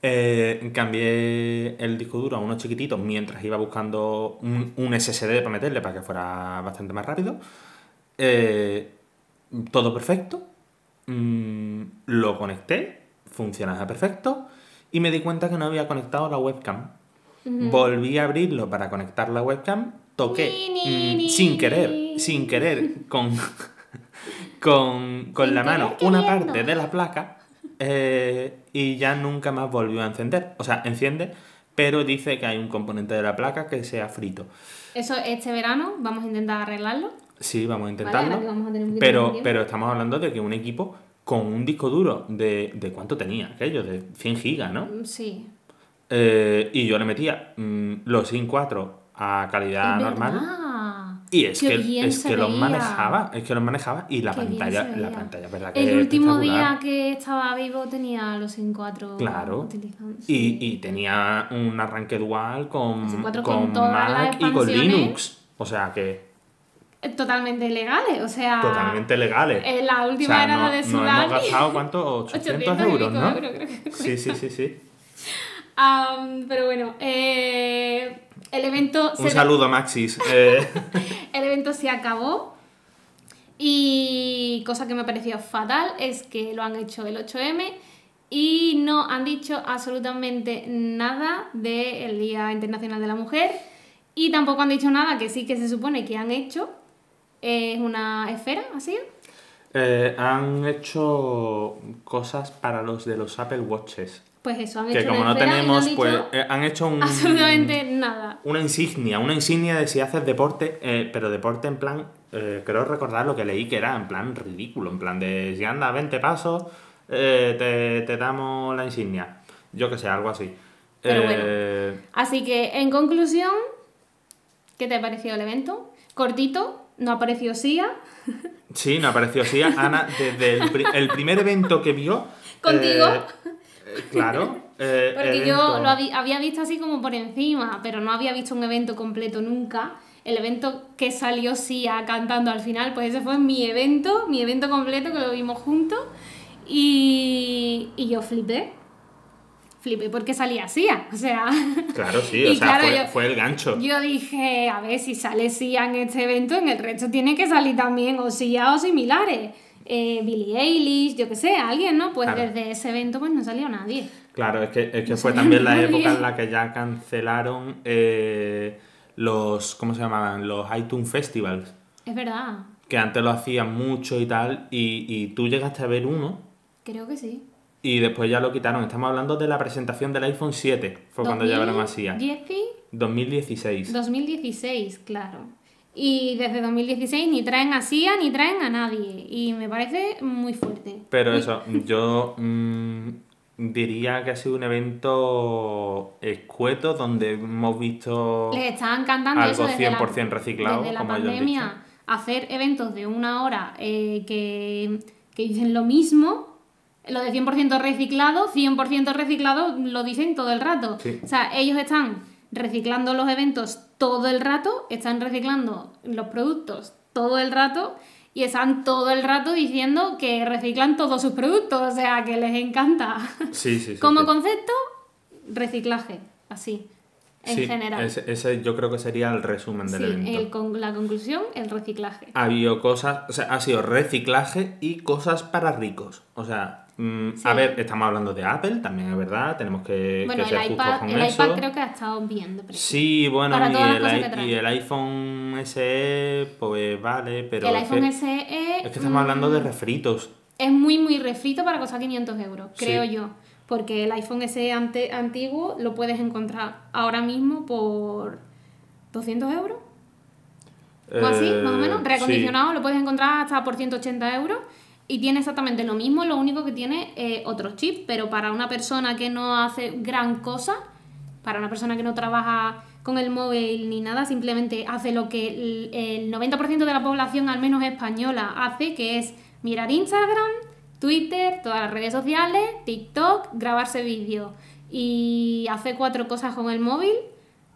Eh, cambié el disco duro a uno chiquitito mientras iba buscando un, un SSD para meterle para que fuera bastante más rápido. Todo perfecto. Mm, lo conecté, funcionaba perfecto. Y me di cuenta que no había conectado la webcam. Volví a abrirlo para conectar la webcam. Toqué Ni, ni, mm, sin querer, sin querer, con, con, con Sin la mano una parte de la placa eh, y ya nunca más volvió a encender. O sea, enciende, pero dice que hay un componente de la placa que sea frito. Eso este verano vamos a intentar arreglarlo. Sí, vamos a intentarlo. vamos a tener un pero, pero estamos hablando de que un equipo con un disco duro de, de cuánto tenía aquello, de 100 gigas, ¿no? Sí. Eh, y yo le metía mm, los SIM 4 a calidad Es normal. verdad. Y es Qué que, es que los manejaba, es que los manejaba y la Qué pantalla, la pantalla, ¿verdad? Que El último día que estaba vivo tenía los SIM 4 Claro. utilizando. Y, sí. y tenía un arranque dual con, con, Mac y con. Linux. O sea que Totalmente legales, o sea... totalmente legales. eh, la O última sea, era no, la de no hemos gastado, ¿cuánto? 800, 800 y euros, ¿no? euros, creo que Sí, sí, sí, sí. Pero bueno, eh, el evento... Un se- saludo, Maxis. Eh, El evento se acabó y cosa que me pareció fatal es que lo han hecho el 8M y no han dicho absolutamente nada del Día Internacional de la Mujer y tampoco han dicho nada que sí que se supone que han hecho. Es una esfera, así. eh, han hecho cosas para los de los Apple Watches. Pues eso, han Que hecho como una no han tenemos, dicho pues eh, han hecho un, absolutamente nada. una insignia, una insignia de si haces deporte, eh, pero deporte en plan, eh, creo recordar lo que leí que era en plan ridículo, en plan de si andas 20 pasos, te, te damos la insignia. Yo que sé, algo así. Pero Eh, Así que, en conclusión, ¿qué te ha parecido el evento? Cortito, no apareció Sia. Sí, me apareció así. Ana, desde el, pri- el primer evento que vio. Contigo. Claro. eh, Porque yo lo había visto así como por encima, pero no había visto un evento completo nunca. El evento que salió Sia cantando al final, pues ese fue mi evento, mi evento completo que lo vimos juntos. Y, y yo flipé. Flipé porque salía Sia. O sea, Claro, sí, o sea, claro, fue, yo- fue el gancho. yo dije, a ver si sale Sia en este evento, en el resto tiene que salir también o Sia o similares. Eh, Billie Eilish, yo que sé, alguien, ¿no? Pues Claro. desde ese evento pues no salió nadie. Claro, es que, es que No fue también la época en la que ya cancelaron eh, los. ¿Cómo se llamaban? Los iTunes Festivals. Es verdad. que antes lo hacían mucho y tal, y, y tú llegaste a ver uno Creo que sí. y después ya lo quitaron. Estamos hablando de la presentación del iPhone 7, fue cuando ya lo hacía. 2010, 2016. 2016, claro. Y desde 2016 ni traen a SIA ni traen a nadie. Y me parece muy fuerte. Pero eso, yo mm, diría que ha sido un evento escueto donde hemos visto Les estaba encantando algo eso desde 100% la, reciclado, desde la como pandemia, dicho. hacer eventos de una hora eh, que, que dicen lo mismo. Lo de 100% reciclado, 100% reciclado lo dicen todo el rato. Sí. O sea, ellos están reciclando los eventos todo el rato, están reciclando los productos todo el rato y están todo el rato diciendo que reciclan todos sus productos, o sea, que les encanta. Sí, sí, sí. Como sí. concepto, reciclaje, así, en Sí, general. Ese, ese yo creo que sería el resumen del Sí, evento. el con- la conclusión, el reciclaje. Ha habido cosas, o sea, ha sido reciclaje y cosas para ricos. O sea, mm, a ver, estamos hablando de Apple, también es verdad, tenemos que, bueno, que ser el justos iPad, con el eso. iPad creo que ha estado bien de precio. Sí, bueno, y el, y el iPhone SE, pues vale, pero el iPhone que, SE es que estamos hablando de refritos. es muy, muy refrito para costar 500 euros, Sí. creo yo. Porque el iPhone SE ante- antiguo lo puedes encontrar ahora mismo por 200 euros. O así, Eh, más o menos. sí. Reacondicionado lo puedes encontrar hasta por 180 euros. Y tiene exactamente lo mismo, lo único que tiene eh, otros chips. Pero para una persona que no hace gran cosa, para una persona que no trabaja con el móvil ni nada, simplemente hace lo que el, el 90% de la población, al menos española, hace, que es mirar Instagram, Twitter, todas las redes sociales, TikTok, grabarse vídeos y hace cuatro cosas con el móvil.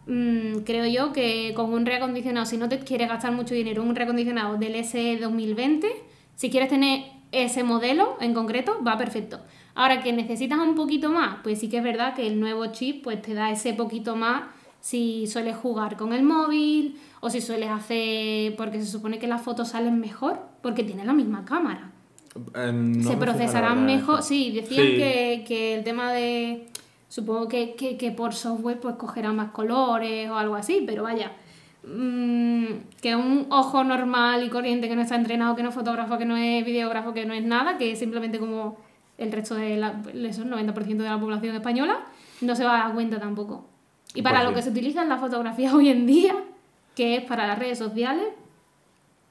Mm, creo yo que con un reacondicionado, si no te quieres gastar mucho dinero, un reacondicionado del S 2020, si quieres tener ese modelo en concreto, va perfecto. Ahora que necesitas un poquito más, pues sí que es verdad que el nuevo chip pues te da ese poquito más si sueles jugar con el móvil o si sueles hacer, porque se supone que las fotos salen mejor porque tiene la misma cámara Eh, no se procesarán mejor. Sí, decían Sí. Que, que el tema de. Supongo que, que, que por software pues cogerá más colores o algo así, pero vaya. Mm, que un ojo normal y corriente que no está entrenado, que no es fotógrafo, que no es videógrafo, que no es nada, que es simplemente como el resto de la, eso, el 90% de la población española, no se va a dar cuenta tampoco. Y para Pues lo sí. que se utiliza en la fotografía hoy en día, que es para las redes sociales,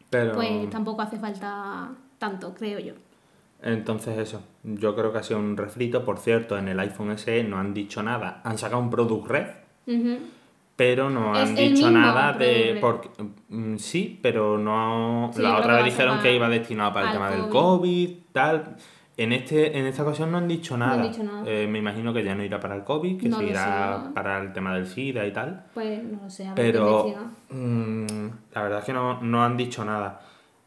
Pero... pues tampoco hace falta tanto, creo yo. Entonces eso, yo creo que ha sido un refrito. Por cierto, en el iPhone SE no han dicho nada. Han sacado un Product Red. Pero no han dicho nada de... Porque, mm, sí, pero no... Sí, la otra que vez dijeron que iba destinado para el tema del COVID. Tal... En, este, en esta ocasión no han dicho No han nada. dicho nada. Eh, me imagino que ya no irá para el COVID, que No sé. para el tema del SIDA y tal. Pues no lo sé, a ver Pero investiga. mm, la verdad es que no, no han dicho nada.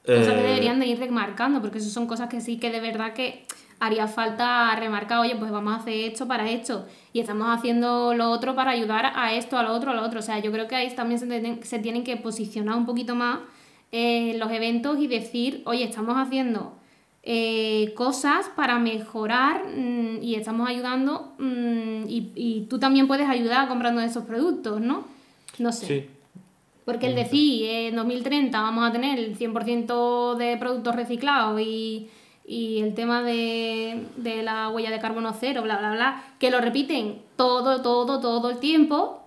Cosas que Eh, deberían de ir remarcando, porque eso son cosas que sí que de verdad que haría falta remarcar, oye, pues vamos a hacer esto para esto, y estamos haciendo lo otro para ayudar a esto, a lo otro, a lo otro. O sea, yo creo que ahí también se, tienen- se tienen que posicionar un poquito más eh, los eventos y decir, oye, estamos haciendo eh, cosas para mejorar mm, y estamos ayudando mm, y, y tú también puedes ayudar comprando esos productos, ¿no? No sé. Sí, Porque el decir en 2030 vamos a tener el 100% de productos reciclados y, y el tema de, de la huella de carbono cero, bla, bla, bla, que lo repiten todo, todo, todo el tiempo,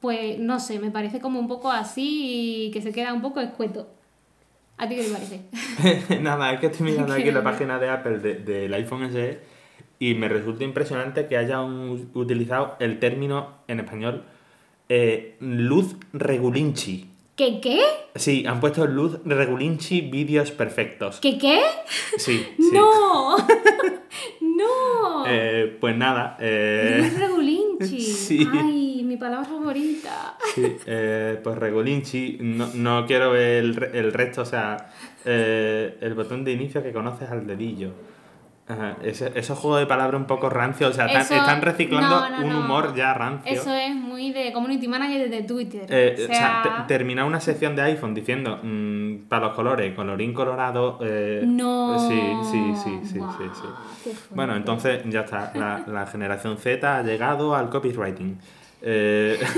pues no sé, me parece como un poco así y que se queda un poco escueto. ¿A ti qué te parece? Nada, es que estoy mirando aquí la página de Apple de- del iPhone SE y me resulta impresionante que hayan utilizado el término en español eh, luz regulinchi. ¿Qué qué? Sí, han puesto luz regulinchi vídeos perfectos. ¿Qué qué? Sí, sí. ¡No! ¡No! Eh, pues nada, eh, Regulinchi. sí. Ay, mi palabra favorita. sí, eh, pues regulinchi, no, no quiero ver el, el resto, o sea, eh, el botón de inicio que conoces al dedillo. Ajá, ese- esos juegos de palabras un poco rancios, o sea, están, Eso- están reciclando no, no, un no. humor ya rancio. Eso es muy de community manager de Twitter. Eh, o sea, sea, terminar una sección de iPhone diciendo mm, para los colores, colorín colorado. eh, no. Sí, sí, sí, sí, sí, sí. Bueno, entonces ya está. La, la generación Z ha llegado al copywriting. Eh,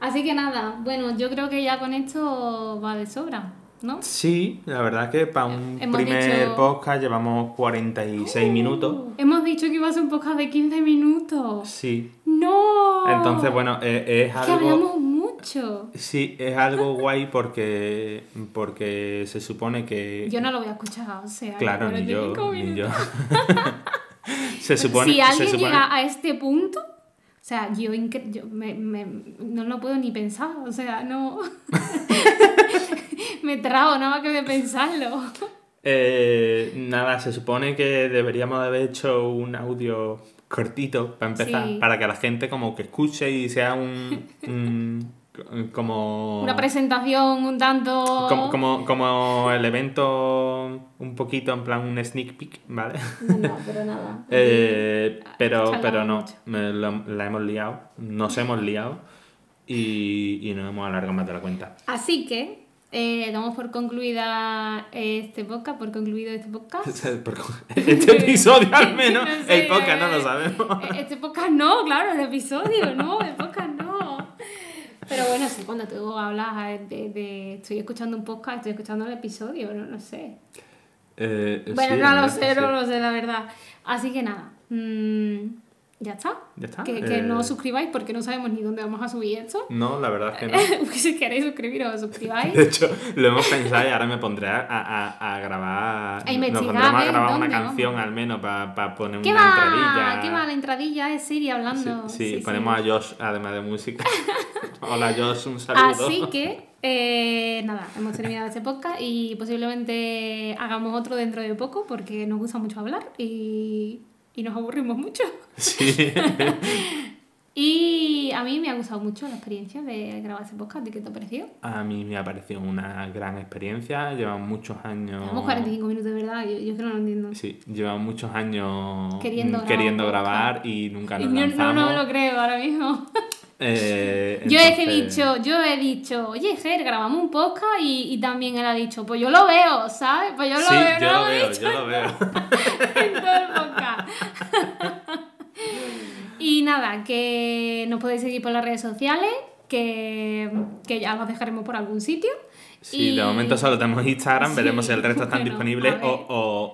Así que nada, bueno, yo creo que ya con esto va de sobra, ¿no? Sí, la verdad es que para un Hemos primer dicho- podcast llevamos 46 minutos. Hemos dicho que iba a ser un podcast de 15 minutos. Sí. ¡No! Entonces, bueno, eh, es Es que algo... hablamos mucho. Sí, es algo guay porque, porque se supone que... Yo no lo voy a escuchar, o sea. Claro, ni yo, 45 ni yo. se supone, si se alguien supone- llega a este punto, o sea, yo, yo me, me- no lo puedo ni pensar, o sea, no. me trago nada más que de pensarlo. Eh, nada, se supone que deberíamos haber hecho un audio cortito para empezar, Sí. para que la gente como que escuche y sea un... un- como... Una presentación un tanto. como, como, como el evento un poquito en plan un sneak peek, ¿vale? No, no, pero nada. Eh, pero, no, mucho. me lo- la hemos liado, nos hemos liado y, y nos hemos alargado más de la cuenta. Así que eh, damos por concluida este podcast, por concluido este podcast. Este episodio al menos, No sé, el podcast no lo eh, sabemos. eh, Este podcast no, claro, el episodio, no, el podcast no. Pero bueno, sí, cuando tú hablas de, de estoy escuchando un podcast, estoy escuchando el episodio, no, no sé. Eh, Bueno, sí, no lo sé, no lo sé, la verdad. Así que nada, mm, ya está. Ya está, Que, que eh. no os suscribáis porque no sabemos ni dónde vamos a subir esto. No, la verdad es que no. si queréis suscribiros, os suscribáis. De hecho, lo hemos pensado y ahora me pondré a, a, a grabar. A investigar, nos pondremos a ¿eh? grabar una ¿Dónde canción vamos? al menos para poner ¿Qué una va? entradilla. ¿Qué va? La entradilla es Siri Sí, hablando. sí, ponemos a Josh además de música. Hola Josh, un saludo. Así que, eh, nada, hemos terminado este podcast y posiblemente hagamos otro dentro de poco porque nos gusta mucho hablar y, y nos aburrimos mucho. Sí. Y a mí me ha gustado mucho la experiencia de grabar este podcast. ¿De qué te ha parecido? A mí me ha parecido una gran experiencia. Llevamos muchos años. Llevamos 45 minutos, de verdad. Yo, yo es que no lo entiendo. Sí, llevamos muchos años Queriendo grabar queriendo grabar y nunca Y nos no, no, lanzamos. no me lo creo ahora mismo. Eh, Yo he dicho, yo he dicho, oye, Ger, grabamos un podcast y, y también él ha dicho, pues yo lo veo, ¿sabes? Pues yo lo Sí, veo, yo no lo veo, dicho yo lo veo. en todo el podcast. y nada, que nos podéis seguir por las redes sociales, que, que ya los dejaremos por algún sitio. Sí, Y- de momento solo tenemos Instagram, Sí, veremos si el resto están bueno, disponibles o, o-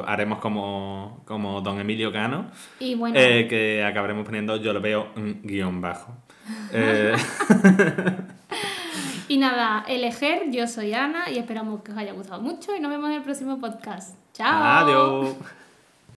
o haremos como, como Don Emilio Cano, Y bueno, eh, que acabaremos poniendo yo lo veo guion bajo. Eh, y nada, el Ejer, yo soy Ana y esperamos que os haya gustado mucho y nos vemos en el próximo podcast. Chao. adiós.